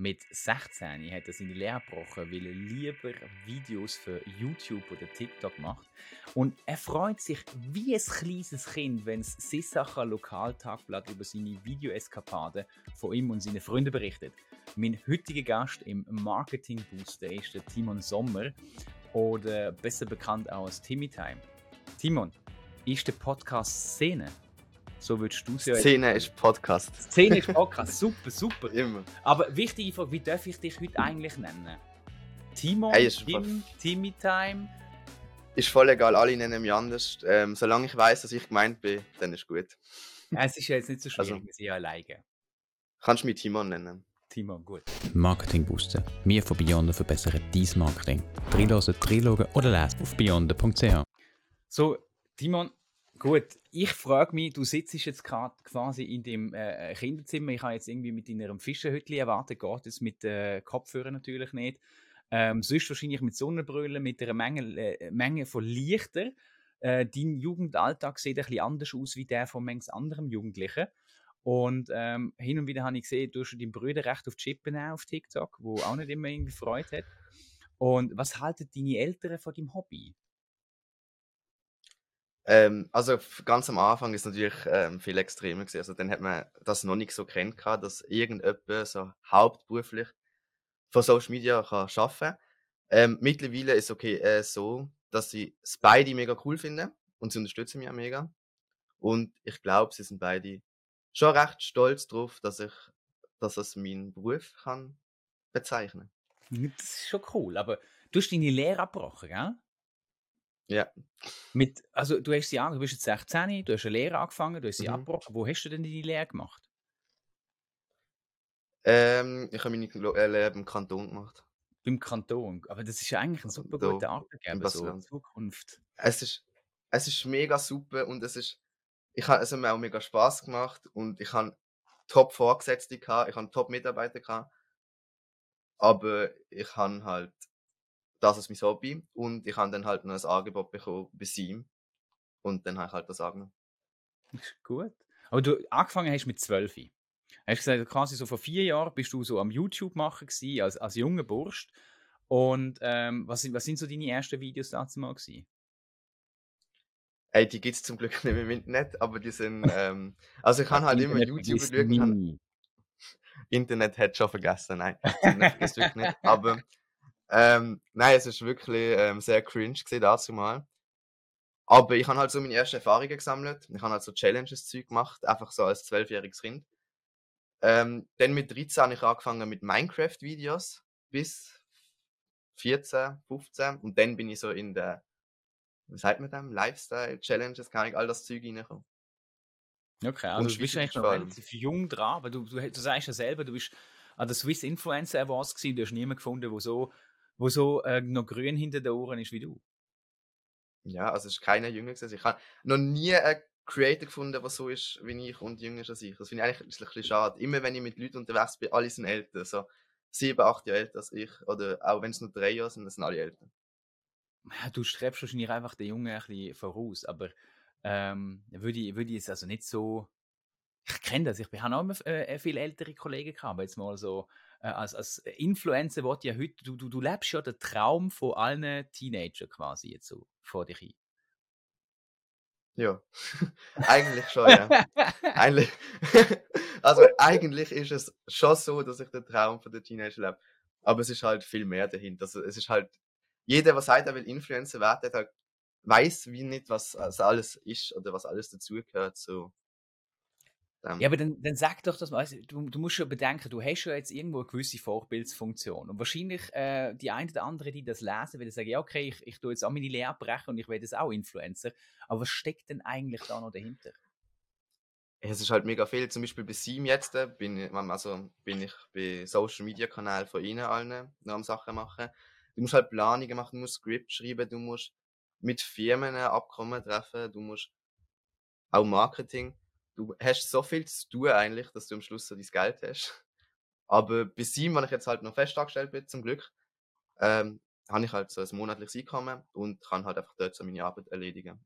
Mit 16 hat er seine Lehre gebrochen, weil er lieber Videos für YouTube oder TikTok macht. Und er freut sich wie ein kleines Kind, wenn das Sissacher Lokaltagblatt über seine Videoeskapaden von ihm und seinen Freunden berichtet. Mein heutiger Gast im Marketing Booster ist der Timon Sommer oder besser bekannt auch als Timmy Time. Timon, ist der Podcast Szene? So würdest du es ja. Szene ist Podcast. Szene ist Podcast, super, super. Immer. Aber wichtige Frage, wie darf ich dich heute eigentlich nennen? Timon, Hey, Tim, Timmy Time? Ist voll egal, alle nennen mich anders. Ähm, solange ich weiß, dass ich gemeint bin, dann ist gut. Es ist ja jetzt nicht so schwierig, Also- wir sind ja alleine. Kannst du mich Timon nennen. Timon, gut. Marketing Booster. Wir von Beyonder verbessern dein Marketing. Drinlosen, drinloggen oder lesen auf beyonder.ch. So, Timon, gut. Ich frage mich, du sitzt jetzt gerade quasi in dem äh, Kinderzimmer. Ich habe jetzt irgendwie mit deinem Fischerhütli erwartet, geht es mit äh, Kopfhörern natürlich nicht. Ähm, sonst wahrscheinlich mit Sonnenbrille, mit einer Menge, äh, Menge von Lichter. Äh, dein Jugendalltag sieht ein bisschen anders aus wie der von manch anderem Jugendlichen. Und ähm, hin und wieder habe ich gesehen, du hast deinen Brüder recht auf die Chippen auf TikTok, wo auch nicht immer irgendwie Freude hat. Und was halten deine Eltern von deinem Hobby? Ähm, also ganz am Anfang ist natürlich ähm, viel extremer gewesen. Also dann hat man das noch nicht so kennt, gehabt, dass irgendjemand so hauptberuflich von Social Media kann arbeiten ähm, Mittlerweile ist okay äh, so, dass sie es beide mega cool finden und sie unterstützen mich auch mega. Und ich glaube, sie sind beide schon recht stolz drauf, dass ich, dass es meinen Beruf kann bezeichnen. Das ist schon cool, aber du hast deine Lehre abgebrochen, gell? Ja. Mit, also du hast sie an, du bist jetzt 16, du hast eine Lehre angefangen, du hast sie Mhm. abgebrochen. Wo hast du denn deine Lehre gemacht? Ähm, ich habe meine äh, Lehre im Kanton gemacht. Beim Kanton. Aber das ist ja eigentlich ein super Da, guter Arbeitgeber, so in. Zukunft. Es ist, es ist mega super und es ist, ich habe, es hat mir auch mega Spaß gemacht und ich habe top Vorgesetzte gehabt, ich habe top Mitarbeiter gehabt, aber ich habe halt, das ist mein Hobby und ich habe dann halt noch ein Angebot bekommen bei ihm und dann habe ich halt das angenommen. Ist gut. Aber du angefangen hast mit 12. Hast gesagt, quasi so vor vier Jahren bist du so am YouTube machen gewesen, als, als junger Bursch. Und ähm, was, sind, was sind so deine ersten Videos dazu mal gewesen? Ey, die gibt's zum Glück nicht mehr im Internet, aber die sind, ähm, also ich habe halt immer Internet YouTube vergisst geschaut. Internet hat schon vergessen, nein, Internet vergisst wirklich nicht. Aber ähm, nein, es ist wirklich ähm, sehr cringe gewesen, dazu mal. Aber ich habe halt so meine ersten Erfahrungen gesammelt. Ich habe halt so Challenges-Zeug gemacht, einfach so als zwölfjähriges Kind. Ähm, dann mit 13 habe ich angefangen mit Minecraft-Videos bis 14, 15 und dann bin ich so in der, wie sagt man dem, Lifestyle-Challenges, kann ich all das Zeug reinkommen. Okay, also Und du bist eigentlich noch relativ jung dran, weil du, du, du sagst ja selber, du bist an der Swiss Influencer Awards gewesen, du hast niemanden gefunden, wo so, wo so äh, noch grün hinter den Ohren ist wie du. Ja, also es ist keiner jünger gewesen. Ich habe noch nie einen Creator gefunden, der so ist wie ich und jünger ist als ich. Das finde ich eigentlich ein bisschen schade. Immer wenn ich mit Leuten unterwegs bin, alle sind älter. So sieben, acht Jahre älter als ich. Oder auch wenn es nur drei Jahre sind, dann sind alle älter. Ja, Du strebst wahrscheinlich einfach den Jungen ein bisschen voraus, aber ähm, würde ich, würde ich es also nicht so. Ich kenne das, ich habe auch immer äh, viele ältere Kollegen gehabt, aber jetzt mal so, äh, als, als Influencer wird ja heute, du, du, du lebst ja den Traum von allen Teenagern quasi jetzt so vor dich hin. Ja, eigentlich schon, ja. eigentlich, also eigentlich ist es schon so, dass ich den Traum von der Teenager lebe. Aber es ist halt viel mehr dahinter. Also es ist halt, jeder, der sagt, er will Influencer werden, der weiß wie nicht, was das alles ist oder was alles dazugehört. So. Ja, aber dann, dann sag doch das mal. Also, du, du musst schon bedenken, du hast ja jetzt irgendwo eine gewisse Vorbildsfunktion. Und wahrscheinlich äh, die einen oder anderen, die das lesen, werden sagen, ja, okay, ich, ich tue jetzt auch meine Lehre abbrechen und ich werde jetzt auch Influencer. Aber was steckt denn eigentlich da noch dahinter? Es ist halt mega viel. Zum Beispiel bei Sim jetzt äh, bin ich, also bin ich bei Social Media Kanal von ihnen allen noch am Sachen machen. Du musst halt Planungen machen, du musst Skript schreiben, du musst mit Firmen Abkommen treffen, du musst auch Marketing. Du hast so viel zu tun eigentlich, dass du am Schluss so dein Geld hast. Aber bei Sim, wenn ich jetzt halt noch fest angestellt bin, zum Glück, ähm, habe ich halt so ein monatliches Einkommen und kann halt einfach dort so meine Arbeit erledigen.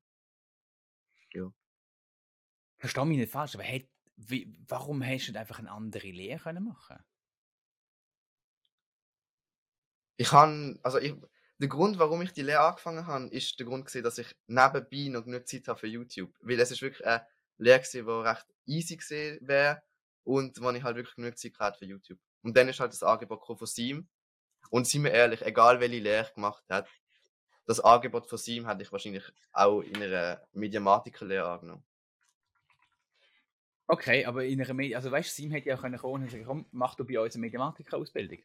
Versteh mich nicht falsch, aber hey, wie, warum hast du einfach eine andere Lehre können machen Ich habe, also ich, der Grund, warum ich die Lehre angefangen habe, ist der Grund gewesen, dass ich nebenbei noch genug Zeit habe für YouTube. Weil es ist wirklich eine Lehre gewesen, die recht easy gewesen wäre und wo ich halt wirklich genug Zeit hatte für YouTube. Und dann ist halt das Angebot von Sim. Und sind wir ehrlich, egal welche Lehre ich gemacht habe, das Angebot von Sim hätte ich wahrscheinlich auch in einer Mediamatiker-Lehre angenommen. Okay, aber in einer Medi also weißt du, Sim hätte ja auch können kommen und sagen, komm, mach du bei uns eine Mediamatiker-Ausbildung.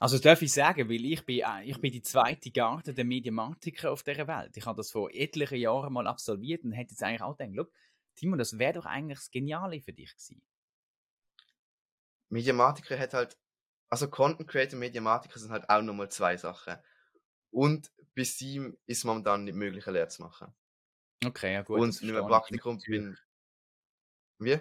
Also das darf ich sagen, weil ich bin, äh, ich bin die zweite Garde der Mediamatiker auf dieser Welt. Ich habe das vor etlichen Jahren mal absolviert und hätte jetzt eigentlich auch gedacht, look, Timo, das wäre doch eigentlich das Geniale für dich gewesen. Mediamatiker hat halt, also Content Creator und Mediamatiker sind halt auch nochmal zwei Sachen. Und bis ihm ist momentan nicht möglich, eine Lehre zu machen. Okay, ja gut. und mit einem Praktikum bin. Wie?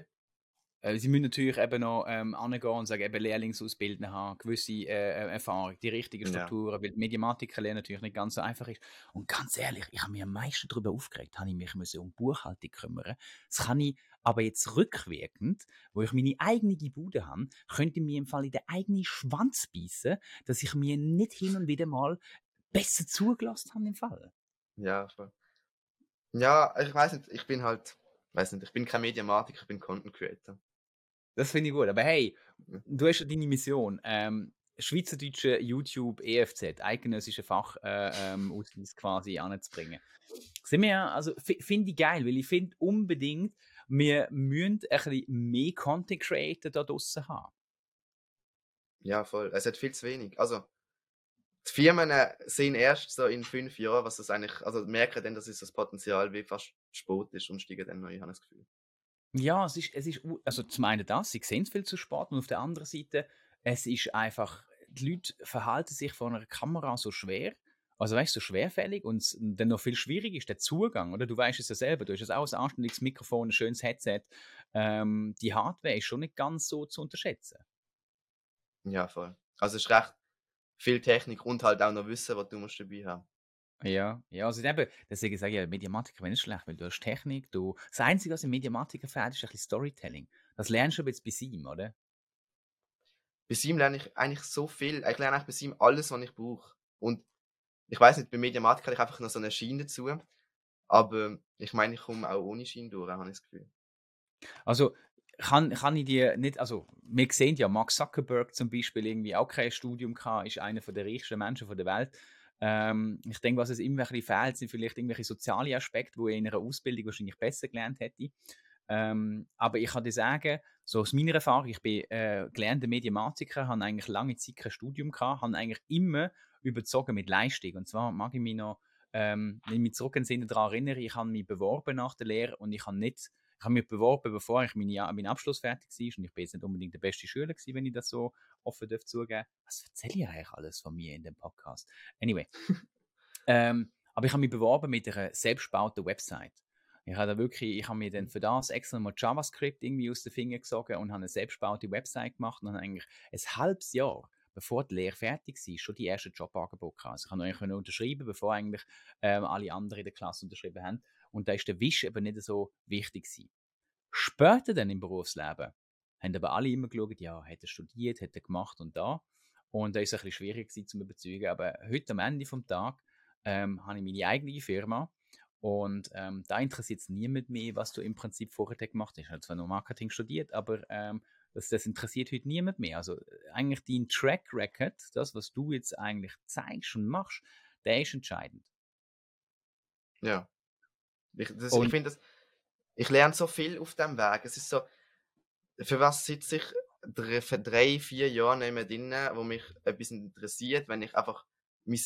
Äh, sie müssen natürlich eben noch ähm, angehen und sagen, eben Lehrlingsausbildung haben, gewisse äh, äh, Erfahrung, die richtigen Strukturen, ja. weil Mediamatiker lernen natürlich nicht ganz so einfach ist. Und ganz ehrlich, ich habe mich am meisten darüber aufgeregt, habe ich mich müssen um Buchhaltung kümmern. Das kann ich aber jetzt rückwirkend, wo ich meine eigene Bude habe, könnte ich mir im Fall in den eigenen Schwanz beißen, dass ich mir nicht hin und wieder mal besser zugelassen habe im Fall. Ja, voll. Ja, ich weiß nicht, ich bin halt, weiß nicht, ich bin kein Mediamatiker, ich bin Content Creator. Das finde ich gut. Aber hey, du hast ja deine Mission. Ähm, Schweizerdeutsche YouTube EFZ, eidgenössische Fachausweis äh, ähm, quasi anzubringen. Sind wir, also finde ich geil, weil ich finde unbedingt, wir müssen ein bisschen mehr Content Creator da draußen haben. Ja, voll. Es hat viel zu wenig. Also, die Firmen äh, sehen erst so in fünf Jahren, was das eigentlich, also merken dann, dass es das Potenzial wie fast Sport ist und steigen dann neu, ich habe das Gefühl. Ja, es ist, es ist, also zum einen das, sie sehen es viel zu spät und auf der anderen Seite, es ist einfach, die Leute verhalten sich vor einer Kamera so schwer, also weißt du, so schwerfällig und dann noch viel schwieriger ist der Zugang, oder? Du weißt es ja selber, du hast es auch ein anständiges Mikrofon, ein schönes Headset. Ähm, die Hardware ist schon nicht ganz so zu unterschätzen. Ja, voll. Also es ist recht viel Technik und halt auch noch Wissen, was du musst dabei haben. Ja, ja, also eben, deswegen sage ich ja, Mediamatiker wäre nicht schlecht, weil du hast Technik, du, das Einzige, was im Mediamatiker fehlt, ist ein bisschen Storytelling. Das lernst du jetzt bei ihm, oder? Bei ihm lerne ich eigentlich so viel, ich lerne eigentlich bei ihm alles, was ich brauche. Und ich weiß nicht, bei Mediamatiker habe ich einfach noch so eine Schiene dazu, aber ich meine, ich komme auch ohne Schiene durch, habe ich das Gefühl. Also, kann, kann ich dir nicht, also wir sehen ja, Mark Zuckerberg zum Beispiel irgendwie auch kein Studium gehabt, ist einer der reichsten Menschen der Welt ähm, ich denke, was es immer ein bisschen fehlt, sind vielleicht irgendwelche soziale Aspekte, die er in einer Ausbildung wahrscheinlich besser gelernt hätte. Ähm, aber ich kann dir sagen, so aus meiner Erfahrung, ich bin äh, gelernter Mediamatiker, habe eigentlich lange Zeit kein Studium gehabt, habe eigentlich immer überzogen mit Leistung. Und zwar mag ich mich noch, ähm, wenn ich mich zurück in den Sinne daran erinnere, ich habe mich beworben nach der Lehre und ich habe nicht ich habe mich beworben, bevor ich meine, mein Abschluss fertig war. Und ich bin jetzt nicht unbedingt der beste Schüler gewesen, wenn ich das so offen darf zugeben. Was erzähle ich eigentlich alles von mir in dem Podcast? Anyway. ähm, aber ich habe mich beworben mit einer selbstgebauten Website. Ich habe wirklich, ich habe mir dann für das extra mal JavaScript irgendwie aus den Fingern gesogen und habe eine selbstgebaute Website gemacht und habe eigentlich ein halbes Jahr bevor die Lehre fertig war, schon die ersten Jobangebote gehabt. Also ich konnte eigentlich unterschreiben, bevor eigentlich ähm, alle anderen in der Klasse unterschrieben haben. Und da ist der Wisch eben nicht so wichtig gewesen. Später dann im Berufsleben haben aber alle immer geschaut, ja, hat er studiert, hat er gemacht und da. Und da ist es ein bisschen schwierig gewesen, zu überzeugen. Aber heute am Ende vom Tag ähm, habe ich meine eigene Firma und ähm, da interessiert es niemand mehr, was du im Prinzip vorher gemacht hast. Ich habe zwar noch Marketing studiert, aber ähm, das, das interessiert heute niemand mehr. Also eigentlich dein Track Record, das, was du jetzt eigentlich zeigst und machst, der ist entscheidend. Ja. Ich, ich finde das, ich lerne so viel auf dem Weg. Es ist so, für was sitze ich drei, für drei, vier Jahre neben drin, wo mich etwas interessiert, wenn ich einfach mein,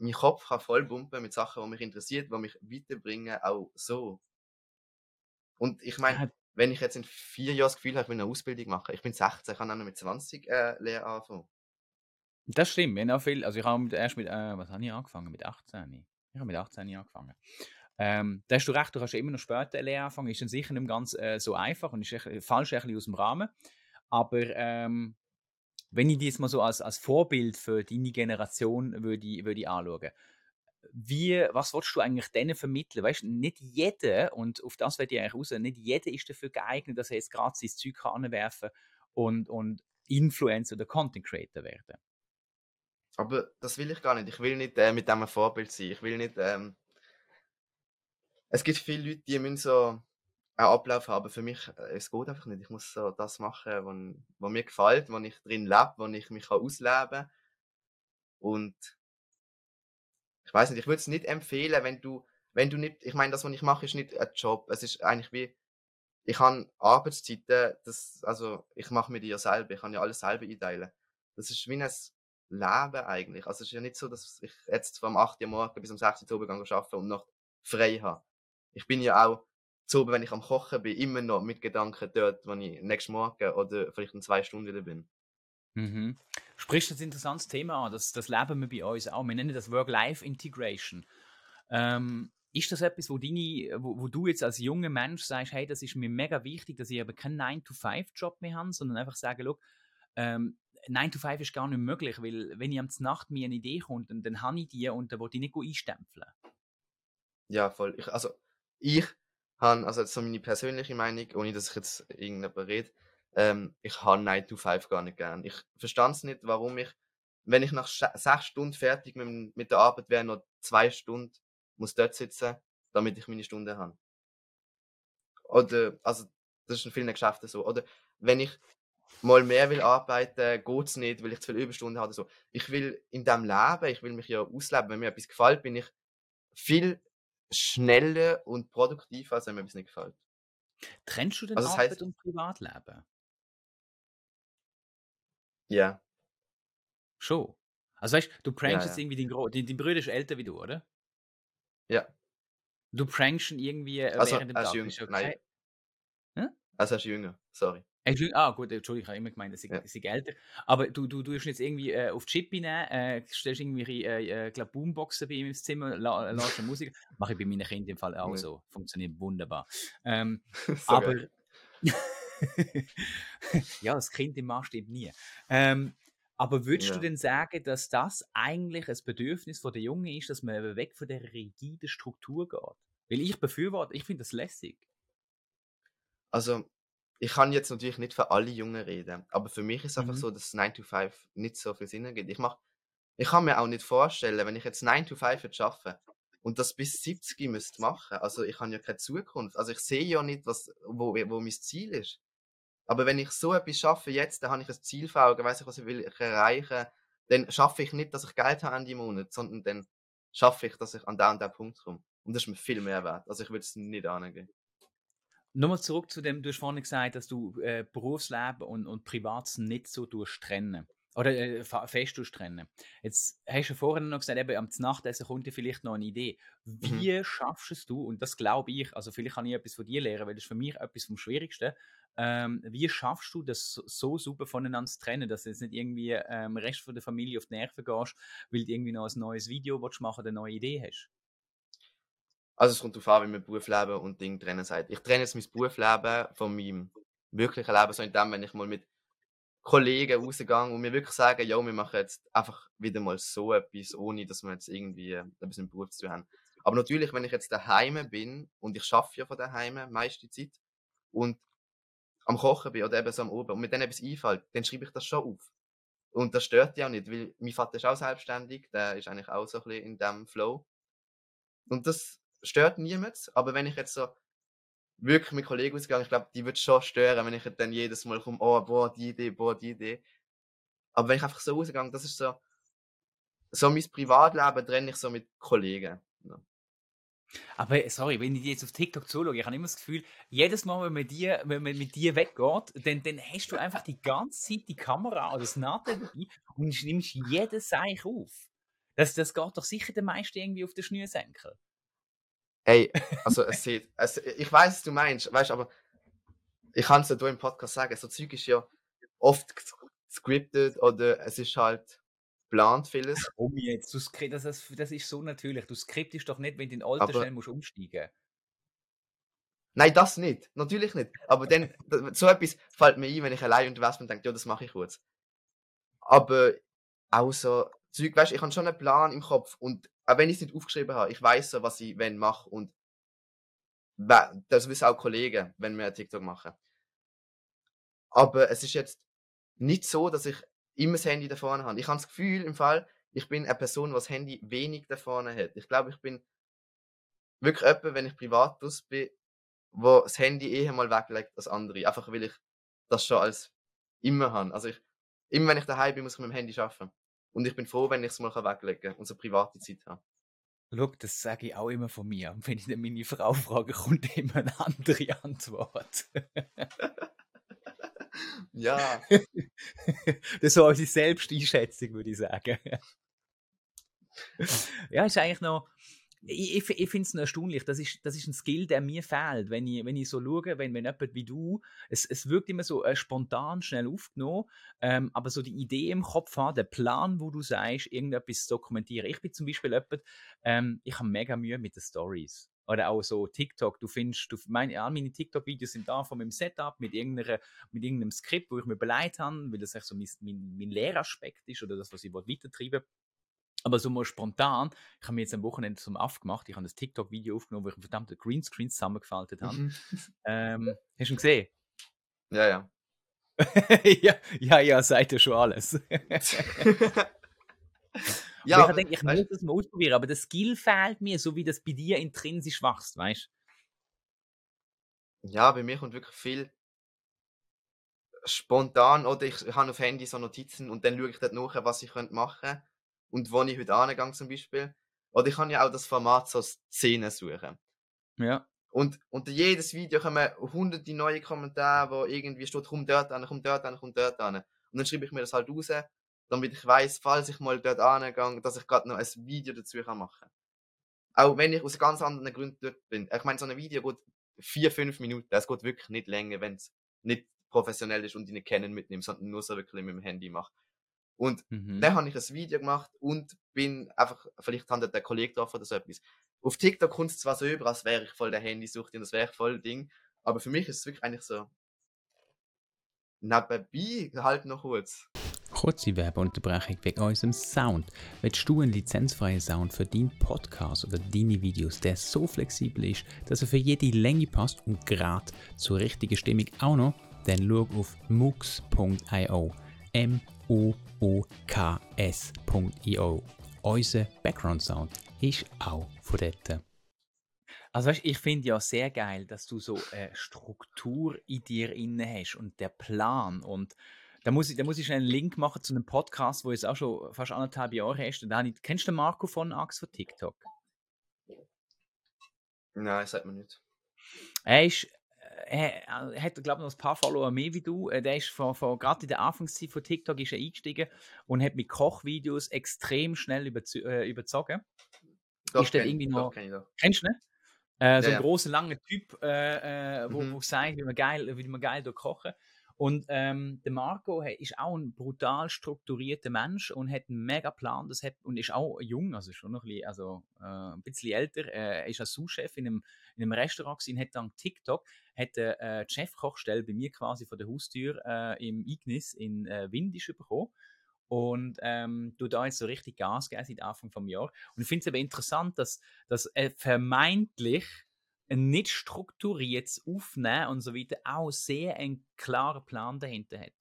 meinen Kopf kann vollpumpen mit Sachen, die mich interessiert, die mich weiterbringen, auch so. Und ich meine, wenn ich jetzt in vier Jahren das Gefühl habe, ich will eine Ausbildung machen, ich bin 16, ich kann auch noch mit 20 äh, Lehre anfangen. Das stimmt, wir haben auch viel, also ich habe erst mit, äh, was habe ich angefangen? Mit 18? Ich habe mit 18 angefangen. Ähm, da hast du recht, du kannst immer noch später eine Lehre anfangen, ist dann sicher nicht ganz äh, so einfach und ist echt, falsch ein aus dem Rahmen. Aber ähm, wenn ich dies mal so als, als Vorbild für deine Generation würde, würde anschauen, wie, was willst du eigentlich denen vermitteln? Weißt nicht jeder, und auf das werde ich eigentlich raus, nicht jeder ist dafür geeignet, dass er jetzt gerade sein Zeug anwerfen und, und Influencer oder Content Creator werden. Aber das will ich gar nicht. Ich will nicht äh, mit dem ein Vorbild sein. Ich will nicht. Ähm... Es gibt viele Leute, die müssen so einen Ablauf haben. Für mich, äh, es geht einfach nicht. Ich muss so das machen, was mir gefällt, wo ich drin lebe, wo ich mich ausleben kann. Und ich weiß nicht, ich würde es nicht empfehlen, wenn du, wenn du nicht, ich meine, das, was ich mache, ist nicht ein Job. Es ist eigentlich wie, ich habe Arbeitszeiten, das, also ich mache mir die ja selber, ich kann ja alles selber einteilen. Das ist wie ein Leben eigentlich. Also es ist ja nicht so, dass ich jetzt vom 8 Uhr morgen bis um 6 Uhr arbeite und noch frei habe. Ich bin ja auch so, wenn ich am Kochen bin, immer noch mit Gedanken dort, wenn ich nächsten Morgen oder vielleicht in zwei Stunden wieder bin. Mhm. Sprichst ein interessantes Thema an, das, das leben wir bei uns auch. Wir nennen das Work-Life-Integration. Ähm, ist das etwas, wo, deine, wo, wo, du jetzt als junger Mensch sagst, hey, das ist mir mega wichtig, dass ich aber keinen 9-to-5-Job mehr habe, sondern einfach sagen, look, ähm, 9 to 5 ist gar nicht möglich, weil wenn ich am Nacht mir eine Idee kommt, dann, dann habe ich die und dann will ich nicht einstempeln. Ja, voll. Ich, also, ich habe, also jetzt so meine persönliche Meinung, ohne dass ich jetzt irgendjemand rede, ähm, ich habe 9 to 5 gar nicht gern. Ich verstand es nicht, warum ich, wenn ich nach sechs Stunden fertig mit, mit der Arbeit wäre, noch zwei Stunden muss dort sitzen, damit ich meine Stunde habe. Oder, also, das ist in vielen Geschäften so. Oder wenn ich mal mehr will arbeiten, geht es nicht, weil ich zu viele Überstunden habe. So. Ich will in dem Leben, ich will mich ja ausleben. Wenn mir etwas gefällt, bin ich viel schneller und produktiver, als wenn mir etwas nicht gefällt. Trennst du denn also Arbeit heißt, und Privatleben? Ja. Schon. Also weißt du, prankst ja, jetzt ja. irgendwie den, den, den Brüder ist älter wie du, oder? Ja. Du prankst ihn irgendwie äh, also, während dem Tag. Jünger, okay. Nein. Hm? Also er ist jünger, sorry. Ah, gut, Entschuldigung, ich habe immer gemeint, dass ich, ja. ich älter. Aber du, du, du hast jetzt irgendwie äh, auf Chip nehmen, äh, stellst irgendwie, äh, äh, glaub, Boomboxen bei ihm ins Zimmer, la, äh, lässt Musik. Mache ich bei meinen Kindern im Fall auch ja. so. Funktioniert wunderbar. Ähm, so aber. ja, das Kind im Mann stimmt nie. Ähm, aber würdest ja. du denn sagen, dass das eigentlich ein Bedürfnis von der Jungen ist, dass man weg von der rigiden Struktur geht? Weil ich befürworte, ich finde das lässig. Also, ich kann jetzt natürlich nicht für alle Jungen reden, aber für mich ist es mhm. einfach so, dass 9 to 5 nicht so viel Sinn ergibt. Ich, mach, ich kann mir auch nicht vorstellen, wenn ich jetzt 9 to 5 jetzt arbeite und das bis 70 müsste machen, also ich habe ja keine Zukunft, also ich sehe ja nicht, was, wo, wo mein Ziel ist. Aber wenn ich so etwas schaffe jetzt, dann habe ich ein Ziel vor Augen, weiß ich, was ich will erreichen, dann schaffe ich nicht, dass ich Geld habe Ende Monat, sondern dann schaffe ich, dass ich an den und den Punkt komme. Und das ist mir viel mehr wert. Also ich würde es nicht angehen. Nochmal zurück zu dem, du hast vorhin gesagt, dass du äh, Berufsleben und, und Privates nicht so trennen. Oder äh, fest trennen. Jetzt hast du vorhin noch gesagt, eben am Nachtessen kommt dir vielleicht noch eine Idee. Wie mhm. schaffst es du, und das glaube ich, also vielleicht kann ich etwas von dir lernen, weil das ist für mich etwas vom Schwierigsten. Ähm, wie schaffst du das so, so, super voneinander zu trennen, dass du jetzt nicht irgendwie ähm, Rest von der Familie auf die Nerven gehst, weil du irgendwie noch ein neues Video willst machen oder eine neue Idee hast? Also es kommt darauf an, wie man Berufsleben und Ding trennen sagt. Ich trenne jetzt mein Berufsleben von meinem wirklichen Leben, so in dem, wenn ich mal mit Kollegen rausgehe und mir wirklich sagen, ja, wir machen jetzt einfach wieder mal so etwas, ohne dass wir jetzt irgendwie etwas im Beruf zu haben. Aber natürlich, wenn ich jetzt daheim bin und ich schaffe ja von daheim meiste Zeit und am Kochen bin oder eben so am Oben und mir dann etwas einfällt, dann schreibe ich das schon auf. Und das stört ja auch nicht, weil mein Vater ist auch selbstständig, der ist eigentlich auch so ein bisschen in dem Flow. Und das stört niemand, aber wenn ich jetzt so wirklich mit Kollegen ausgegangen, ich glaube, die würde schon stören, wenn ich dann jedes Mal komme, oh, boah, die Idee, boah, die Idee. Aber wenn ich einfach so rausgehe, das ist so, so mein Privatleben trenne ich so mit Kollegen. Ja. Aber sorry, wenn ich jetzt auf TikTok zuschaue, ich habe immer das Gefühl, jedes Mal, wenn man, die, wenn man mit dir weggeht, dann, dann hast du einfach die ganze Zeit die Kamera oder das Nadel dabei und nimmst jedes Seich auf. Das, das geht doch sicher den meisten irgendwie auf den Schnürsenkel. Hey, also es sieht, es, ich weiß, was du meinst, weißt aber ich kann es ja im Podcast sagen, so Zeug ist ja oft scripted oder es ist halt plant vieles. Um jetzt, du, das, das, das ist so natürlich. Du skriptest doch nicht, wenn du in Alter aber, schnell musst umsteigen. Nein, das nicht. Natürlich nicht. Aber dann, so etwas fällt mir ein, wenn ich allein unterwegs bin und denke, ja, das mache ich kurz. Aber auch so Zeug, weißt ich habe schon einen Plan im Kopf und auch wenn ich es nicht aufgeschrieben habe, ich weiß so, was ich wenn mache und das wissen auch Kollegen, wenn wir TikTok machen. Aber es ist jetzt nicht so, dass ich immer das Handy da vorne habe. Ich habe das Gefühl im Fall, ich bin eine Person, die das Handy wenig da vorne hat. Ich glaube, ich bin wirklich jemand, wenn ich privat aus bin, wo das Handy eher mal weglegt als andere. Einfach weil ich das schon als immer habe. Also ich, immer wenn ich daheim bin, muss ich mit dem Handy arbeiten. Und ich bin froh, wenn ich es mal weglegen kann und so private Zeit habe. Schau, das sage ich auch immer von mir. Wenn ich dann meine Frau frage, kommt immer eine andere Antwort. ja. das ist so unsere Selbsteinschätzung, würde ich sagen. ja, ist eigentlich noch. Ich, ich, ich finde es erstaunlich. Das ist, das ist ein Skill, der mir fehlt. Wenn ich, wenn ich so schaue, wenn, wenn jemand wie du, es, es wirkt immer so äh, spontan, schnell aufgenommen, ähm, aber so die Idee im Kopf haben, der Plan, wo du sagst, irgendetwas zu dokumentieren. Ich bin zum Beispiel jemand, ähm, ich habe mega Mühe mit den Stories. Oder auch so TikTok. Du findest, du, meine, all meine TikTok-Videos sind da von meinem Setup mit, irgendeiner, mit irgendeinem Skript, wo ich mir beleidigt habe, weil das echt so mein, mein, mein Lehraspekt ist oder das, was ich weitertreiben will. Aber so mal spontan, ich habe mir jetzt am Wochenende zum Aff gemacht, ich habe das TikTok-Video aufgenommen, wo ich einen verdammten Greenscreen zusammengefaltet habe. Mhm. ähm, hast du ihn gesehen? Ja, ja. ja, ja, ja, seid ihr schon alles. ja, ich denke, ich muss das mal ausprobieren, aber das Skill fehlt mir, so wie das bei dir intrinsisch wachst, weißt du? Ja, bei mir kommt wirklich viel spontan oder ich habe auf Handy so Notizen und dann schaue ich dort nach, was ich machen könnte und wo ich heute angegangen zum Beispiel. Oder ich kann ja auch das Format so Szenen suchen. Ja. Und unter jedes Video kommen hunderte neue Kommentare, wo irgendwie steht, komm dort an, komm dort an, komm dort an. Und dann schreibe ich mir das halt raus, damit ich weiß, falls ich mal dort angehe, dass ich gerade noch ein Video dazu kann machen Auch wenn ich aus ganz anderen Gründen dort bin. Ich meine, so ein Video geht vier, fünf Minuten. Es geht wirklich nicht länger, wenn es nicht professionell ist und die nicht kennen mitnehmen, sondern nur so wirklich mit dem Handy mache. Und mhm. dann habe ich ein Video gemacht und bin einfach, vielleicht hat der Kollege drauf oder so etwas. Auf TikTok kommt es zwar so über, als wäre ich voll der Handysucht und das wäre ich voll Ding, aber für mich ist es wirklich eigentlich so, nebenbei halt noch kurz. Kurze Werbeunterbrechung wegen unserem Sound. Willst du einen lizenzfreien Sound für deinen Podcast oder deine Videos, der so flexibel ist, dass er für jede Länge passt und gerade zur richtigen Stimmung auch noch? Dann schau auf mux.io. M ooks.io. Unser Background Sound ist auch von dort. Also weißt, ich finde ja sehr geil, dass du so eine Struktur in dir inne hast und der Plan und da muss ich, da muss ich einen Link machen zu einem Podcast, wo jetzt auch schon fast anderthalb Jahre ist. Da ich, kennst du den Marco von Ax von TikTok? Nein, sagt man nicht. Er ist er, er hat, glaube ich, noch ein paar Follower mehr wie du. Äh, der ist von, von gerade in der Anfangszeit von TikTok ist er eingestiegen und hat mit Kochvideos extrem schnell überzo äh, überzogen. Doch, ist kenn, irgendwie noch, doch, kennst du ne? Äh, so ja, ein großer, langer Typ, äh, äh, wo, mhm. wo sagt, wie man geil, wie man geil kochen. Und ähm, der Marco ist auch ein brutal strukturierter Mensch und hat einen mega Plan. Das hat, und ist auch jung, also schon noch ein bisschen, also, äh, ein bisschen älter. Er ist als Sous-Chef in einem, in einem Restaurant gewesen, hat dann TikTok, hat äh, die Chefkochstelle bei mir quasi vor der Haustür äh, im Ignis in äh, Windisch bekommen und ähm, du da jetzt so richtig Gas geben seit Anfang vom Jahr. Und ich finde es aber interessant, dass, dass er vermeintlich ein nicht strukturiertes Aufnehmen und so weiter auch sehr einen klaren Plan dahinter hat.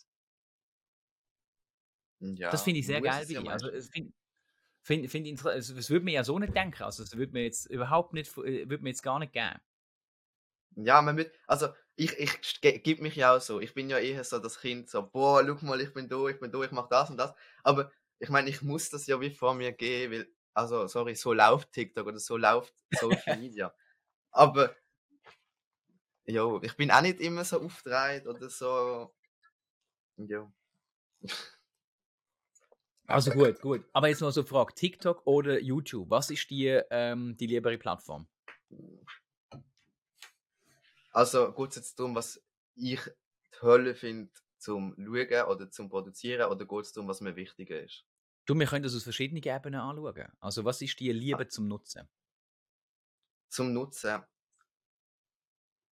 Ja, das finde ich sehr geil. Ja also, find, find. Also, das würde man ja so nicht denken. Also, das würde mir jetzt überhaupt nicht, äh, würde mir jetzt gar nicht geben. Ja, man mit, also ich, ich gebe mich ja auch so. Ich bin ja eher so das Kind, so, boah, guck mal, ich bin da, ich bin da, ich mache das und das. Aber ich meine, ich muss das ja wie vor mir gehen, weil, also, sorry, so läuft TikTok oder so läuft Social Media. Aber jo, ich bin auch nicht immer so aufgedreht oder so. Jo. Also gut, gut. Aber jetzt noch so eine Frage: TikTok oder YouTube? Was ist die, ähm, die liebere Plattform? Also geht es jetzt darum, was ich die Hölle finde zum Schauen oder zum Produzieren oder geht es darum, was mir wichtiger ist? Du, wir können das aus verschiedenen Ebenen anschauen. Also was ist die Liebe ah. zum Nutzen? zum Nutzen.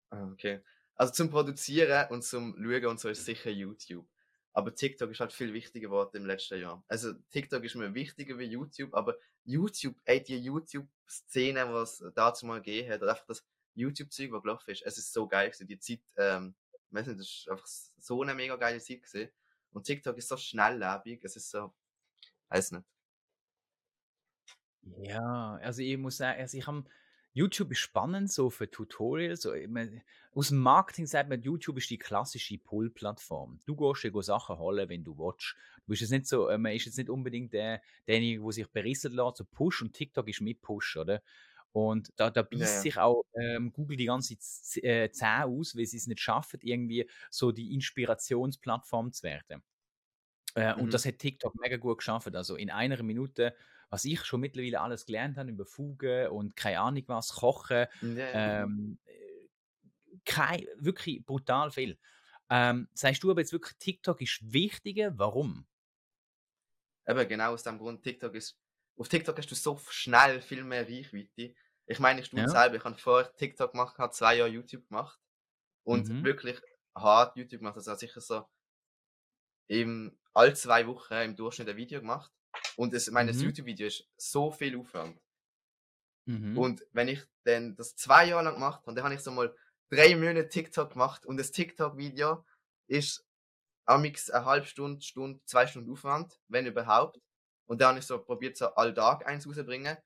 Ah, okay. Also zum Produzieren und zum Schauen und so ist sicher YouTube. Aber TikTok ist halt viel wichtiger geworden im letzten Jahr. Also TikTok ist mir wichtiger wie YouTube, aber YouTube, ey, die YouTube-Szene, was dazu mal gegeben hat, oder einfach das YouTube-Zeug, was gelaufen ist, es ist so geil gewesen. Die Zeit, ähm, ich weiß nicht, das ist einfach so eine mega geile Zeit gewesen. Und TikTok ist so schnelllebig, es ist so, weiß nicht. Ja, also ich muss sagen, also ich habe YouTube ist spannend, so für Tutorials. So, ich mein, aus dem Marketing sagt man, YouTube ist die klassische Pull-Plattform. Du gehst dir Sachen holen, wenn du willst. Du bist jetzt nicht so, äh, man ist jetzt nicht unbedingt der, derjenige, der sich berissen lässt, so Push und TikTok ist mit Push, oder? Und da, da beißt Ja. sich auch ähm, Google die ganze Z äh, Zähne aus, weil sie es nicht schaffen, irgendwie so die Inspirationsplattform zu werden. Äh, Und Mhm. das hat TikTok mega gut geschafft. Also in einer Minute, was ich schon mittlerweile alles gelernt habe über Fugen und keine Ahnung was, Kochen, Ja, ja. ähm, äh, kein, wirklich brutal viel. Ähm, sagst du aber jetzt wirklich, TikTok ist wichtiger? Warum? Eben genau aus dem Grund, TikTok ist. Auf TikTok hast du so schnell viel mehr Reichweite. Ich meine, ich tue Ja. selber, ich habe vorher TikTok gemacht, habe zwei Jahre YouTube gemacht und Mhm. wirklich hart YouTube gemacht. Also sicher so im, alle zwei Wochen im Durchschnitt ein Video gemacht. Und es, meine, das Mhm. YouTube-Video ist so viel Aufwand. Mhm. Und wenn ich dann das zwei Jahre lang gemacht habe, dann habe ich so mal drei Monate TikTok gemacht und das TikTok-Video ist amix eine halbe Stunde, Stunde, zwei Stunden Aufwand, wenn überhaupt. Und dann habe ich so probiert, so all Tag eins rauszubringen.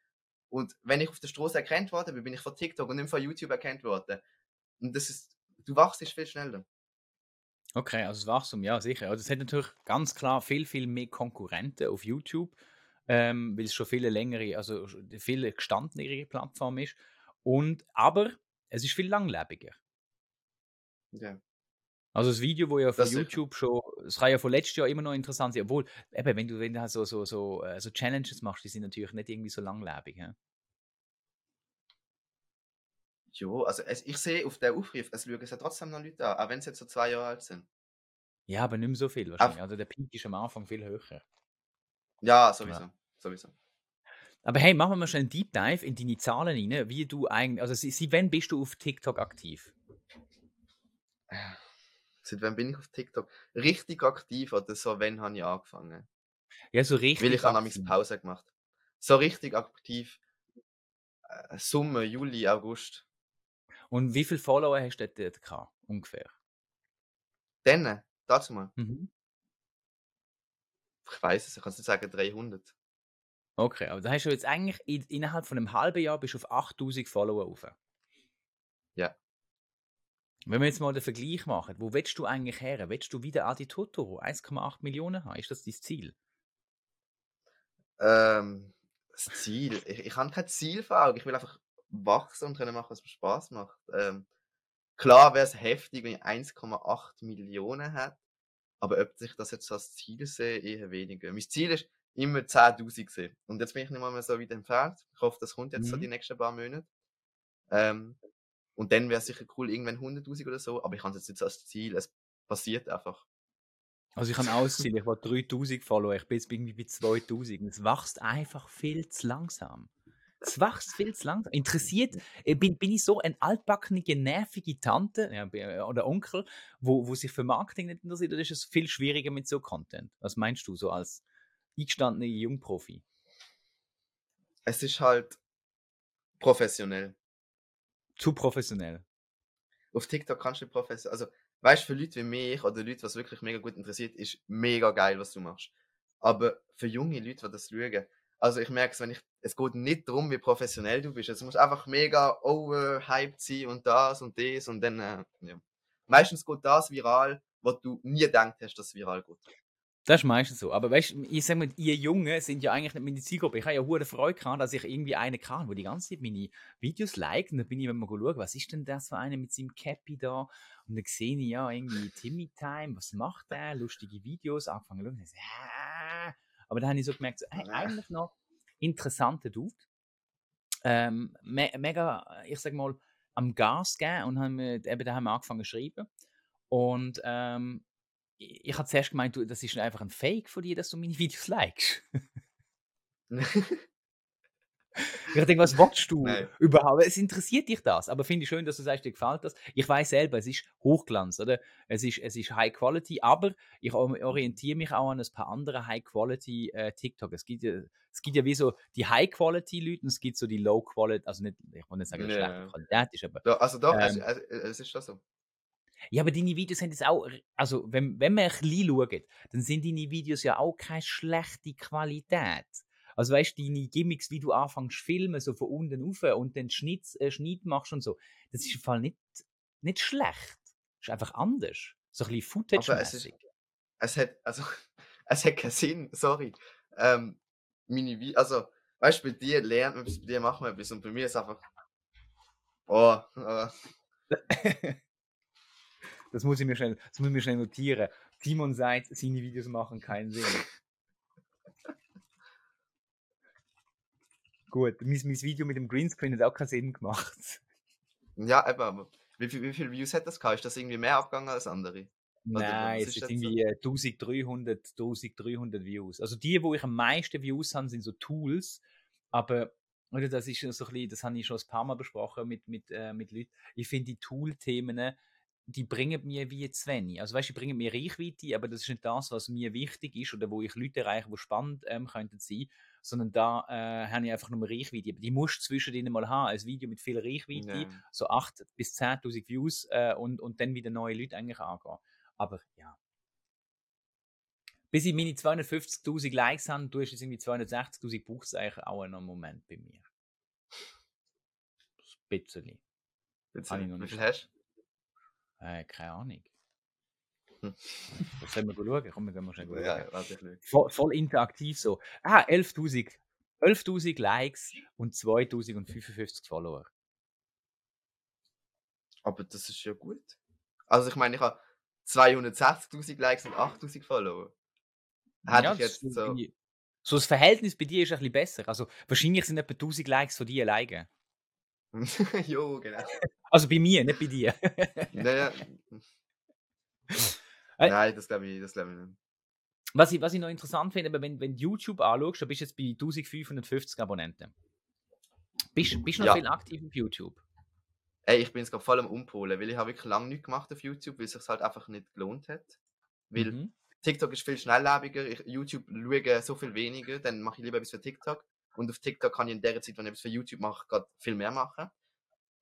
Und wenn ich auf der Straße erkannt worden bin, bin ich von TikTok und nicht von YouTube erkannt worden. Und das ist, du wachst viel schneller. Okay, also das Wachstum, ja sicher. Also es hat natürlich ganz klar viel, viel mehr Konkurrenten auf YouTube, ähm, weil es schon viele längere, also sch- viel gestandenere Plattform ist. Und, aber es ist viel langlebiger. Ja. Also das Video, wo ja von Das sicher. YouTube schon, es kann ja von letztes Jahr immer noch interessant sein, obwohl, eben, wenn du, wenn du halt so, so, so, äh, so Challenges machst, die sind natürlich nicht irgendwie so langlebig. hä? Jo, also es, ich sehe auf der Aufruf, es schauen ja trotzdem noch Leute an, auch wenn sie jetzt so zwei Jahre alt sind. Ja, aber nicht mehr so viel wahrscheinlich. Also der Peak ist am Anfang viel höher. Ja, sowieso. Sowieso. Aber hey, machen wir mal schnell einen Deep Dive in deine Zahlen rein, wie du eigentlich, also sie, sie, wann bist du auf TikTok aktiv? Seit wann bin ich auf TikTok? Richtig aktiv oder so, wenn habe ich angefangen? Ja, so richtig. Weil ich habe nämlich Pause gemacht. So richtig aktiv. Äh, Sommer, Juli, August. Und wie viele Follower hast du dort gehabt, ungefähr? Dann, dazu mal. Mhm. Ich weiß es, ich kann es nicht sagen, 300. Okay, aber da hast du jetzt eigentlich in, innerhalb von einem halben Jahr bist du auf 8000 Follower rauf. Wenn wir jetzt mal den Vergleich machen, wo willst du eigentlich her? Willst du wieder Adi Totoro 1,8 Millionen haben? Ist das dein Ziel? Ähm, das Ziel. Ich, ich habe kein Ziel vor Augen. Ich will einfach wachsen und können machen, was mir Spaß macht. Ähm, klar wäre es heftig, wenn ich 1,8 Millionen hätte. Aber ob ich das jetzt als Ziel sehe, eher weniger. Mein Ziel ist immer 10.000 gesehen. Und jetzt bin ich nicht mal mehr so weit entfernt. Ich hoffe, das kommt jetzt so Mhm. die nächsten paar Monate. Ähm, und dann wäre es sicher cool, irgendwann 100.000 oder so. Aber ich habe es jetzt nicht als Ziel. Es passiert einfach. Also ich habe auch das Ziel, ich will 3000 Follower, ich bin jetzt irgendwie bei 2000 und es wächst einfach viel zu langsam. Es wächst viel zu langsam. Interessiert, äh, bin, bin ich so ein altbackene, nervige Tante ja, äh, oder Onkel, wo, wo sich für Marketing nicht interessiert, oder ist es viel schwieriger mit so Content? Was meinst du so als eingestandener Jungprofi? Es ist halt professionell. Zu professionell. auf TikTok kannst du nicht professionell. Also, weißt du, für Leute wie mich oder Leute, was wirklich mega gut interessiert, ist mega geil, was du machst. Aber für junge Leute, die das schauen, also ich merke es, wenn ich, es geht nicht darum, wie professionell du bist. Es muss einfach mega overhyped sein und das und das und dann, äh, ja. Meistens geht das viral, was du nie gedacht hast, dass es viral geht. Das ist meistens so. Aber weißt du, ich sag mal, ihr Jungen sind ja eigentlich nicht meine Zielgruppe. Ich habe ja hohe Freude gehabt, dass ich irgendwie einen kann, der die ganze Zeit meine Videos liked. Und dann bin ich mal schauen, was ist denn das für einer mit seinem Cappy da? Und dann sehe ich ja irgendwie Timmy Time, was macht der? Lustige Videos, angefangen zu schauen. ah. Aber dann habe ich so gemerkt, so, hey, Ja. eigentlich noch interessanter Dude. Ähm, me mega, ich sag mal, am Gas geben und haben wir, eben da haben wir angefangen zu schreiben. Und ähm, ich, ich habe zuerst gemeint, du, das ist einfach ein Fake von dir, dass du meine Videos likest. Ich denke, was willst du Nein. überhaupt? Es interessiert dich das, aber finde ich schön, dass du sagst, dir gefällt das. Ich weiß selber, es ist Hochglanz, oder? Es ist, es ist High Quality, aber ich or- orientiere mich auch an ein paar andere High Quality äh, TikTok. Es gibt, ja, es gibt ja wie so die High Quality Leute und es gibt so die Low Quality, also nicht, ich will nicht sagen, dass es Ja. schlechte Qualität ist, aber also doch, es, Ähm. es, es ist schon so. Ja, aber deine Videos sind jetzt auch, also wenn, wenn man ein bisschen schaut, dann sind deine Videos ja auch keine schlechte Qualität. Also weißt du, deine Gimmicks, wie du anfängst zu filmen, so von unten rauf und dann Schnitt, äh, Schnitt machst und so, das ist im Fall nicht, nicht schlecht. Das ist einfach anders. So ein bisschen footage Aber es, ist, es hat, also, es hat keinen Sinn, sorry. Ähm, meine, Vi- also, weißt du, bei dir lernt man, etwas, bei dir macht man etwas und bei mir ist einfach, oh, äh, Das muss ich mir schnell, das muss ich mir schnell notieren. Timon sagt, seine Videos machen keinen Sinn. Gut, mein, mein Video mit dem Greenscreen hat auch keinen Sinn gemacht. ja, aber wie, viel, wie viele Views hat das gehabt? Ist das irgendwie mehr abgegangen als andere? Nein, es so? irgendwie äh, 1300, 1300 Views. Also die, wo ich am meisten Views habe, sind so Tools, aber oder, das ist so ein bisschen, das habe ich schon ein paar Mal besprochen mit, mit, äh, mit Leuten. Ich finde die Tool-Themen, die bringen mir wie zu wenig. Also weißt du, die bringen mir Reichweite, aber das ist nicht das, was mir wichtig ist oder wo ich Leute erreiche, die spannend ähm, könnten sein, sondern da äh, habe ich einfach nur Reichweite. Aber die musst du zwischen denen mal haben, ein Video mit viel Reichweite, Ja. so 8 bis 10.000 Views äh, und, und dann wieder neue Leute eigentlich angehen. Aber ja. Bis ich meine 250.000 Likes habe, du hast jetzt irgendwie 260.000, braucht es eigentlich auch noch einen Moment bei mir. Ein bisschen. Wie viel hast Äh, keine Ahnung. Hm. Das sollen wir schauen? Komm, wir gehen mal schnell schauen. Ja, warte, ich schaue. Voll, voll interaktiv so. Ah, 11.000 11.000 Likes und 2.055 Follower. Aber das ist ja gut. Also ich meine, ich habe 260.000 Likes und 8.000 Follower. Hätte Ja, ich das jetzt so... so das Verhältnis bei dir ist ein bisschen besser. Also wahrscheinlich sind etwa 1000 Likes von dir alleine. jo, genau. Also bei mir, nicht bei dir. Naja. Äh, Nein, das glaube ich, das glaube ich nicht. Was ich, was ich noch interessant finde, wenn, wenn du YouTube anschaust, dann bist du jetzt bei 1550 Abonnenten. Bist, bist du noch Ja. viel aktiv auf YouTube? Ey, ich bin jetzt gerade voll am Umpolen, weil ich habe wirklich lange nichts gemacht auf YouTube, weil es sich halt einfach nicht gelohnt hat. Weil Mhm. TikTok ist viel schnelllebiger, ich, YouTube schaue so viel weniger, dann mache ich lieber etwas für TikTok. Und auf TikTok kann ich in der Zeit, wenn ich etwas für YouTube mache, gerade viel mehr machen.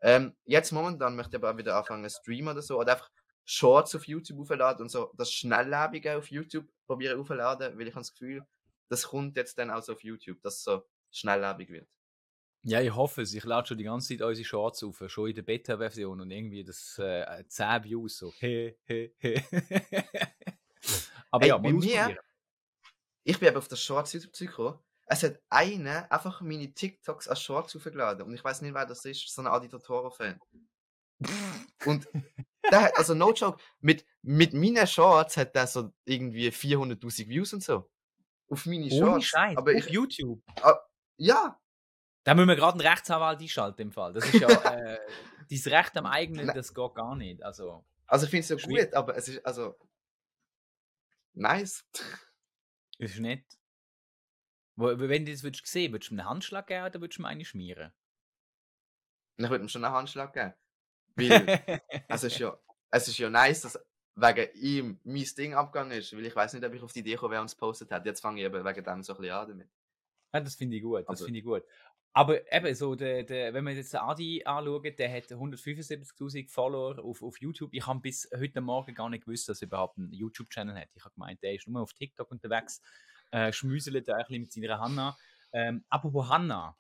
Ähm, jetzt momentan möchte ich aber auch wieder anfangen streamen oder so, oder einfach Shorts auf YouTube aufladen und so das Schnelllebige auf YouTube probieren aufladen, weil ich habe das Gefühl, das kommt jetzt dann auch so auf YouTube, dass es so schnelllebig wird. Ja, ich hoffe es. Ich lade schon die ganze Zeit unsere Shorts auf, schon in der Beta-Version und irgendwie das äh, 10 Views so. He, he, he. aber Ey, ja, bei mal mir-. Ich bin eben auf das Shorts YouTube-Zeug gekommen. Es hat einer einfach meine TikToks als Shorts aufgeladen und ich weiß nicht, wer das ist, so ein Adi Totoro-Fan. Und der hat, also no joke, mit, mit meinen Shorts hat der so irgendwie 400.000 Views und so. Auf meine Ohne Shorts. Scheiß, Aber auf ich, YouTube. ja, Da müssen wir gerade einen Rechtsanwalt einschalten im Fall. Das ist ja äh, dein Recht am eigenen, Nein. das geht gar nicht. Also, also ich finde es ja gut, aber es ist, also, nice. ist nicht. Wenn du das würdest sehen, würdest du mir einen Handschlag geben oder würdest du mir eine schmieren? Ich würde ihm schon einen Handschlag geben. Weil, es ist ja, es ist ja nice, dass wegen ihm mein Ding abgegangen ist, weil ich weiß nicht, ob ich auf die Idee gekommen wäre und es postet hat. Jetzt fange ich eben wegen dem so ein bisschen an damit. Ja, das finde ich gut, das Aber- finde ich gut. Aber eben so, der, der, wenn man jetzt den Adi anschaut, der hat 175.000 Follower auf, auf YouTube. Ich habe bis heute Morgen gar nicht gewusst, dass er überhaupt einen YouTube-Channel hat. Ich habe gemeint, der ist nur auf TikTok unterwegs, äh, schmüselt da ein bisschen mit seiner Hanna. Ähm, apropos Hanna,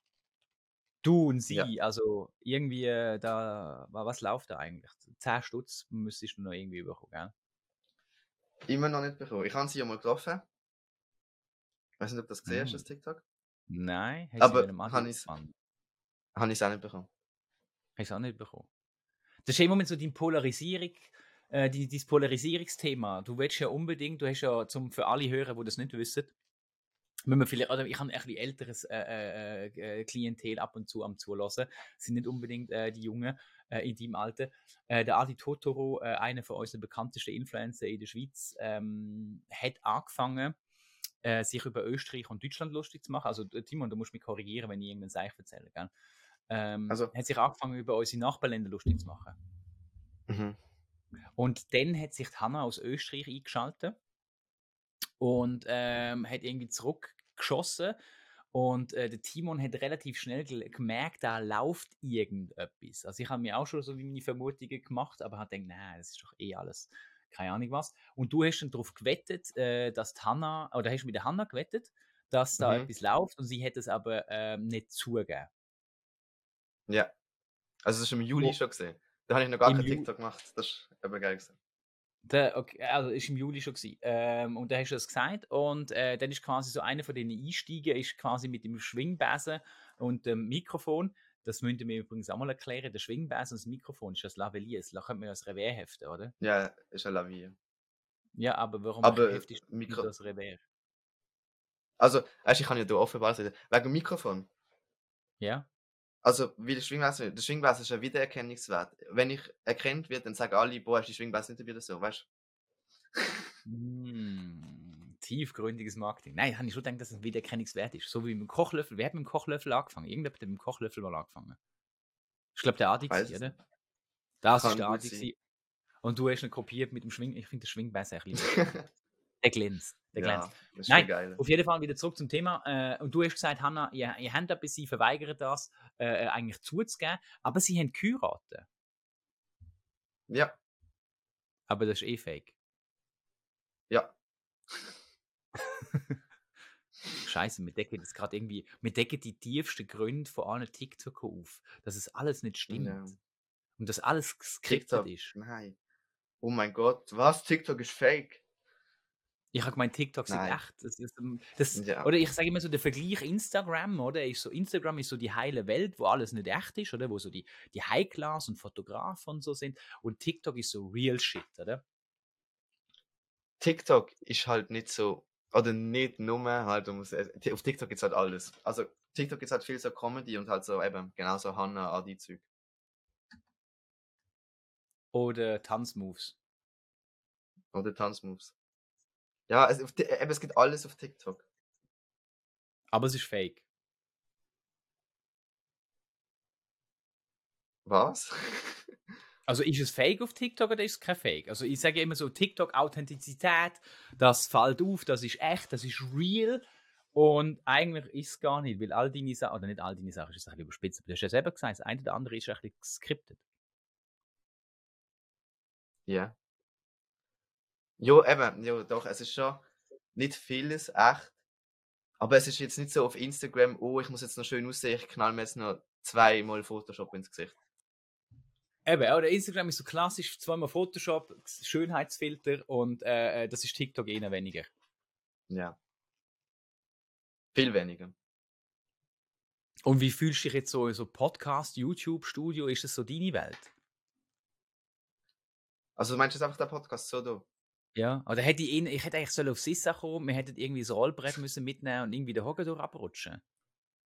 du und sie, Ja. also irgendwie, äh, da, wa- was läuft da eigentlich? 10 Stutz müsstest du noch irgendwie bekommen, gell? Immer noch nicht bekommen. Ich habe sie ja mal getroffen. Ich weiß nicht, ob du das gesehen hast, Mhm. das TikTok. Nein, hast Aber habe ich's-? Habe ich es auch nicht bekommen. Hast du auch nicht bekommen. Das ist ja im Moment so die Polarisierung, äh, die, dieses Polarisierungsthema. Du willst ja unbedingt, du hast ja zum, für alle Hörer, die das nicht wissen, wenn man vielleicht, oder ich habe ein bisschen älteres äh, äh, äh, Klientel ab und zu am Zulassen, sind nicht unbedingt äh, die Jungen äh, in deinem Alter. Äh, der Adi Totoro, äh, einer von unseren bekanntesten Influencer in der Schweiz, ähm, hat angefangen, äh, sich über Österreich und Deutschland lustig zu machen. Also äh, Timon, du musst mich korrigieren, wenn ich irgendeinen Seich erzähle. Gell? Ähm, Also- hat sich angefangen, über unsere Nachbarländer lustig zu machen. Mhm. Und dann hat sich Hanna aus Österreich eingeschaltet und ähm, hat irgendwie zurückgeschossen. Und äh, der Timon hat relativ schnell gemerkt, da läuft irgendetwas. Also ich habe mir auch schon so wie meine Vermutungen gemacht, aber habe gedacht, nein, das ist doch eh alles, keine Ahnung was. Und du hast dann darauf gewettet, äh, dass die Hanna, oder hast du mit der Hanna gewettet, dass da Mhm. etwas läuft und sie hat es aber ähm, nicht zugegeben. Ja. Also, das war im Juli Oh. schon gesehen. Da habe ich noch gar kein TikTok gemacht. Das ist eben geil gewesen. Der, okay, also ist im Juli schon gewesen. Ähm, und da hast du das gesagt und äh, dann ist quasi so einer von den Einsteigen ist quasi mit dem Schwingbesen und dem Mikrofon. Das müsst ihr mir übrigens auch mal erklären. Der Schwingbesen und das Mikrofon ist das Lavalier. Da könnte man ja das Revers heften, oder? Ja, ist eine Lavie. Ja, aber warum Aber heftest du Mikro- das Revers? Also, weißt, ich kann ja hier offenbar sagen, wegen dem Mikrofon. Ja? Also, wie der Schwingbläser, der Schwingbläser ist ein Wiedererkennungswert. Wenn ich erkannt wird, dann sagen alle, boah, ist die Schwingbläser nicht wieder so, weißt Mm, tiefgründiges Marketing. Nein, habe ich schon gedacht, dass es ein Wiedererkennungswert ist. So wie mit dem Kochlöffel. Wer hat mit dem Kochlöffel angefangen? Irgendjemand hat mit dem Kochlöffel mal angefangen. Ich glaube, der Adi, Weiß oder? Das Kann ist der Adi. Und du hast ihn kopiert mit dem Schwing. Ich finde den Schwingbesser ein bisschen. Der glänzt. Der glänzt. ja, das ist Nein, schon geil. Auf jeden Fall wieder zurück zum Thema. Äh, und du hast gesagt, Hanna, ihr, ihr habt etwas, sie verweigern das, äh, eigentlich zuzugeben. Aber sie haben geheiratet. Ja, Aber das ist eh fake. ja. Scheiße, wir decken jetzt gerade irgendwie, wir decken die tiefsten Gründe von allen TikTok auf, dass es alles nicht stimmt. Ja. Und dass alles geskriptet TikTok. ist. Nein. Oh mein Gott, was? TikTok ist fake? Ich habe gemeint, TikTok sind Nein. echt. Das ist, ähm, das, Ja. Oder ich sage immer so, der Vergleich Instagram, oder? Ist so, Instagram ist so die heile Welt, wo alles nicht echt ist, oder? Wo so die, die High-Class und Fotografen und so sind. Und TikTok ist so real shit, oder? TikTok ist halt nicht so, oder nicht nur halt, musst, äh, auf TikTok gibt's halt alles. Also, TikTok gibt's halt viel so Comedy und halt so eben, genauso Hannah, Adi Zeug. Oder Tanzmoves. Oder Tanzmoves. Ja, es, auf, Ti- eben, es gibt alles auf TikTok. Aber es ist fake. Was? Also ist es fake auf TikTok oder ist es kein Fake? Also ich sage immer so, TikTok Authentizität, das fällt auf, das ist echt, das ist real und eigentlich ist es gar nicht, weil all deine Sachen, oder nicht all deine Sachen, ist ein bisschen überspitzt, aber du hast ja selber gesagt, das eine oder andere ist ein bisschen geskriptet. Ja. Jo, eben, jo, doch, es ist schon nicht vieles echt. Aber es ist jetzt nicht so auf Instagram, oh, ich muss jetzt noch schön aussehen, ich knall mir jetzt noch zweimal Photoshop ins Gesicht. Eben, oder Instagram ist so klassisch, zweimal Photoshop, Schönheitsfilter und äh, äh, das ist TikTok eher weniger. Ja. Viel weniger. Und wie fühlst du dich jetzt so in so Podcast, YouTube, Studio, ist das so deine Welt? Also, du meinst jetzt einfach der Podcast so da? Ja, oder hätte ich, ihn, ich hätte eigentlich auf Sissa kommen, wir hätten irgendwie das Rollbrett müssen mitnehmen und irgendwie den Hocker durch abrutschen.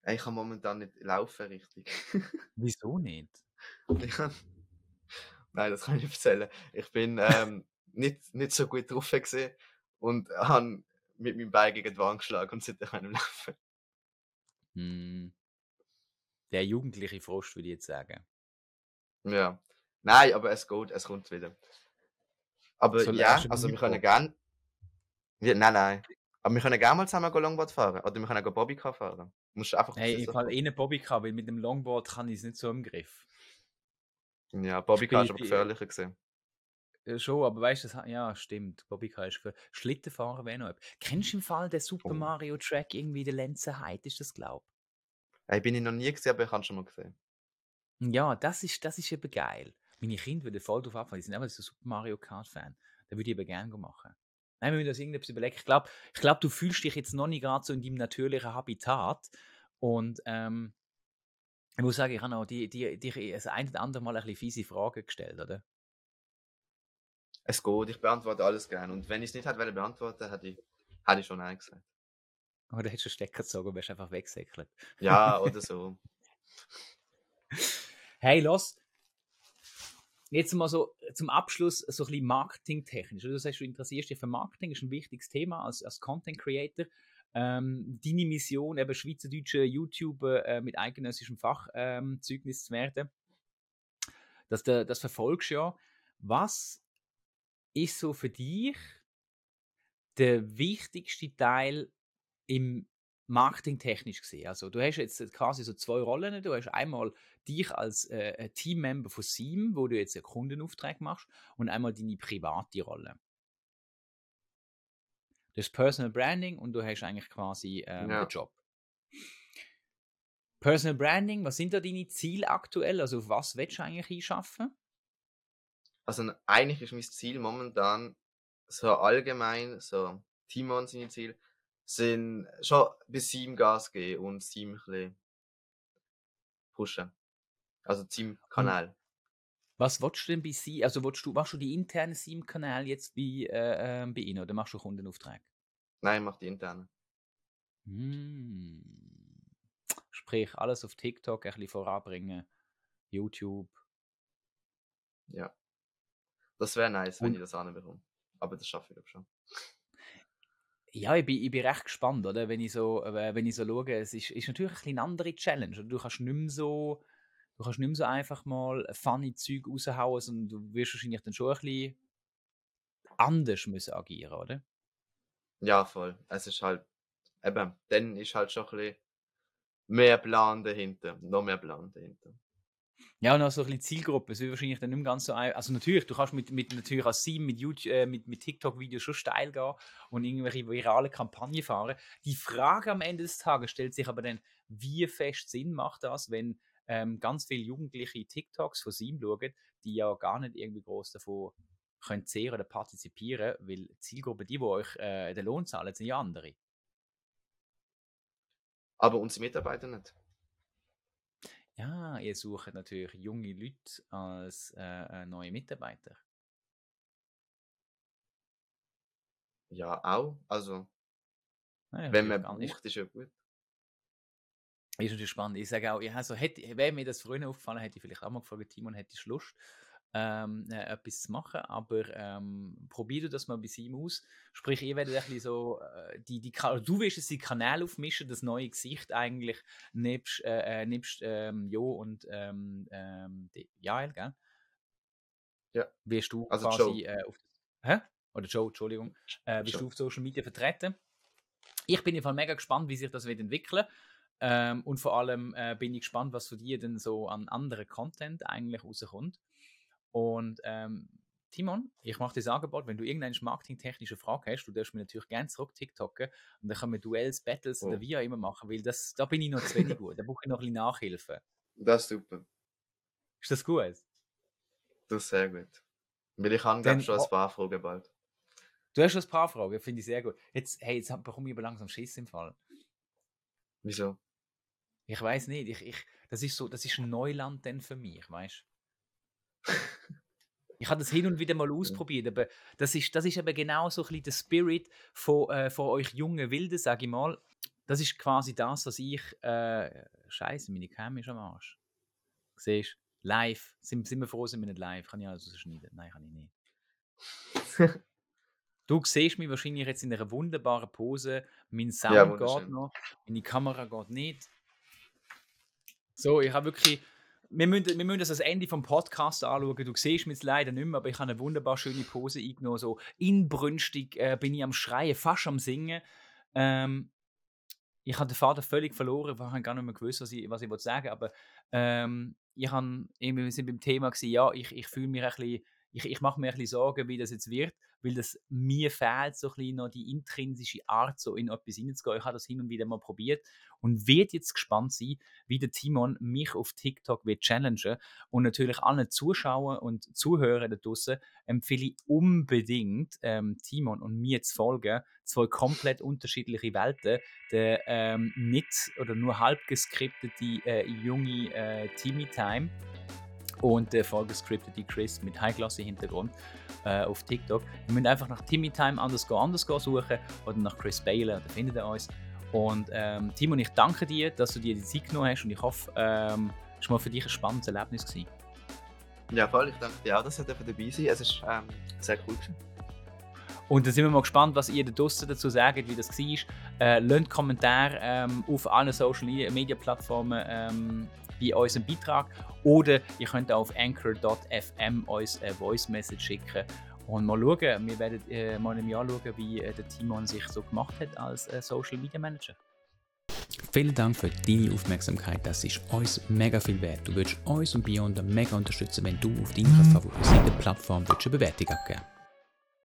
Ich kann momentan nicht laufen richtig. Wieso nicht? Ich kann- Nein, das kann ich nicht erzählen. Ich bin ähm, nicht, nicht so gut drauf gewesen und habe mit meinem Bein gegen die Wand geschlagen und seitdem kann ich laufen. Hm. Der jugendliche Frost, würde ich jetzt sagen. Ja. Nein, aber es geht, es kommt wieder. Aber Soll ja, also wir können gern. Ja, nein, nein. Aber wir können gerne mal zusammen Longboard fahren. Oder wir können auch Bobbycar fahren. Du musst einfach das ich fall eh eine Bobbycar, weil mit dem Longboard kann ich es nicht so im Griff. Ja, Bobbycar ist aber gefährlicher gesehen. Ja, schon, aber weißt du, ja, stimmt. Bobbycar ist für Schlittenfahren wäre noch etwas. Kennst du im Fall den Super Oh. Mario Track irgendwie der Lenzenheit? Ist das glaub? Hey, bin ich noch nie gesehen, aber ich habe schon mal gesehen. Ja, das ist, das ist eben geil. Meine Kinder würden voll drauf abfahren. Die sind einfach so Super Mario Kart Fan. Da würde ich eben gerne machen. Nein, wir müssen uns irgendetwas überlegen. Ich glaube, ich glaub, du fühlst dich jetzt noch nicht gerade so in deinem natürlichen Habitat. Und ähm, ich muss sagen, ich habe auch die, die, die, das ein oder andere Mal ein bisschen fiese Fragen gestellt, oder? Es geht, ich beantworte alles gerne. Und wenn ich es nicht hätte beantworten, hätte ich, hätte ich schon Nein gesagt. Oder hättest du Stecker gezogen und wärst einfach weggesäckelt. Ja, oder so. Hey, los! Jetzt mal so zum Abschluss so ein bisschen marketingtechnisch. Du sagst, du interessierst dich für Marketing, ist ein wichtiges Thema als, als Content Creator. Ähm, deine Mission, eben schweizerdeutsche YouTuber äh, mit eidgenössischem Fachzeugnis ähm, zu werden, das, das verfolgst du ja. Was ist so für dich der wichtigste Teil im marketingtechnisch gesehen? Also du hast jetzt quasi so zwei Rollen. Du hast einmal dich als äh, Teammember von Seam, wo du jetzt einen Kundenauftrag machst, und einmal deine private Rolle. Du hast Personal Branding und du hast eigentlich quasi ähm, Ja. den Job. Personal Branding, was sind da deine Ziele aktuell? Also auf was willst du eigentlich einschaffen? Also eigentlich ist mein Ziel momentan so allgemein, so Timon seine Ziele, sind schon bis Team Gas geben und das Team ein bisschen pushen. Also Team-Kanal. Was willst du denn bei sie? Also willst du, machst du die internen SIM-Kanäle jetzt bei, äh, ähm, bei ihnen oder machst du Kundenaufträge? Nein, ich mach die interne. Hm. Sprich, alles auf TikTok ein bisschen voranbringen, YouTube. Ja. Das wäre nice, wenn Und- ich das anbekomme. Aber das schaffe ich glaub schon. Ja, ich bin, ich bin recht gespannt, oder? Wenn ich so, äh, wenn ich so schaue, es ist, ist natürlich ein eine andere Challenge. Oder? Du kannst nicht mehr so, du kannst nicht mehr so einfach mal funny Zeug raushauen, sondern du wirst wahrscheinlich dann schon ein bisschen anders müssen agieren, oder? Ja, voll. Es ist halt, eben, dann ist halt schon ein bisschen mehr Plan dahinter. Noch mehr Plan dahinter. Ja, und auch so ein bisschen Zielgruppe. Es wird wahrscheinlich dann nicht mehr ganz so ein. Also natürlich, du kannst mit, mit natürlich als Team mit, äh, mit, mit TikTok-Videos schon steil gehen und irgendwelche virale Kampagnen fahren. Die Frage am Ende des Tages stellt sich aber dann, wie fest Sinn macht das, wenn ähm, ganz viele Jugendliche TikToks von Sim schauen, die ja gar nicht irgendwie groß davon können sehen oder partizipieren, weil die Zielgruppe, die, die euch äh, den Lohn zahlen, sind ja andere. Aber unsere Mitarbeiter nicht. Ja, ihr sucht natürlich junge Leute als äh, äh, neue Mitarbeiter. Ja, auch. Also, Ja, wenn man braucht, ist ja gut. Ist natürlich spannend. Ich sage auch, ja, also hätte, wäre mir das früher aufgefallen, hätte ich vielleicht auch mal gefragt, Timon, hättest du Lust, ähm, äh, etwas zu machen, aber ähm, probier du das mal bei ihm aus. Sprich, ihr werdet ein bisschen so, äh, die, die, du wirst jetzt die Kanäle aufmischen, das neue Gesicht eigentlich, nebst, äh, äh, nebst ähm, Jo und ähm, ähm, Jael, gell? Ja. Wirst du Also quasi Joe. äh, auf, hä? Oder Joe, Entschuldigung, äh, wirst Joe. du auf Social Media vertreten. Ich bin einfach mega gespannt, wie sich das wird entwickeln ähm, und vor allem äh, bin ich gespannt, was von dir denn so an anderen Content eigentlich rauskommt. Und ähm, Timon, ich mache dir das Angebot, wenn du irgendeine marketingtechnische Frage hast, du darfst mir natürlich gerne zurück TikToken und dann können wir Duells, Battles Oh. oder wie auch immer machen, weil das, da bin ich noch zu wenig gut. Da brauche ich noch ein bisschen Nachhilfe. Das ist super. Ist das gut? Das ist sehr gut. Weil ich habe, schon ein paar Fragen bald. Du hast schon ein paar Fragen, finde ich sehr gut. Jetzt, hey, jetzt bekomme ich aber langsam Schiss im Fall. Wieso? Ich weiß nicht, ich, ich, das ist so, das ist ein Neuland denn für mich, weißt Ich habe das hin und wieder mal ausprobiert, aber das ist, das ist eben genau so ein bisschen der Spirit von, äh, von euch jungen Wilden, sage ich mal. Das ist quasi das, was ich. Äh, Scheiße, meine Cam ist am Arsch. Siehst du? Live. Sind, sind wir froh, sind wir nicht live? Kann ich also schneiden? Nein, kann ich nicht. Du siehst mich wahrscheinlich jetzt in einer wunderbaren Pose. Mein Sound Ja, geht noch, meine Kamera geht nicht. So, ich habe wirklich. Wir müssen, wir müssen das als Ende vom Podcast anschauen. Du siehst mich leider nicht mehr, aber ich habe eine wunderbar schöne Pose eingenommen. So inbrünstig äh, bin ich am Schreien, fast am Singen. Ähm, ich habe den Vater völlig verloren, ich habe gar nicht mehr gewusst, was ich, was ich wollte sagen aber ähm, ich eben, wir sind beim Thema gewesen, ja, ich, ich fühle mich ein bisschen, ich, ich mache mir ein bisschen Sorgen, wie das jetzt wird, weil das mir fehlt so ein bisschen noch die intrinsische Art, so in etwas hineinzugehen. Ich habe das hin und wieder mal probiert und werde jetzt gespannt sein, wie der Timon mich auf TikTok wird challengen und natürlich allen Zuschauern und Zuhörern da draussen empfehle ich unbedingt ähm, Timon und mir zu folgen. Zwei komplett unterschiedliche Welten. Der ähm, nicht oder nur halb geskriptete äh, junge äh, Timmy Time und der vollgescriptete Chris mit High-Klasse-Hintergrund äh, auf TikTok. Ihr müsst einfach nach Timmy Time underscore underscore suchen oder nach Chris Baylor, da findet ihr uns. Und ähm, Timon, ich danke dir, dass du dir die Zeit genommen hast und ich hoffe, ähm, es war mal für dich ein spannendes Erlebnis gewesen. Ja, voll. Ich danke dir auch, dass ihr dabei sein Es ist ähm, sehr cool gewesen. Und dann sind wir mal gespannt, was ihr da draussen dazu sagt, wie das war. Äh, lasst Kommentare ähm, auf allen Social Media Plattformen ähm, bei unserem Beitrag. Oder ihr könnt auch auf anchor.fm uns eine Voice Message schicken. Und mal schauen, wir werden äh, mal im Jahr schauen, wie äh, der Timon sich so gemacht hat als äh, Social Media Manager. Vielen Dank für deine Aufmerksamkeit, das ist uns mega viel wert. Du würdest uns und Beyond mega unterstützen, wenn du auf deiner favorisierten Plattform eine Bewertung abgeben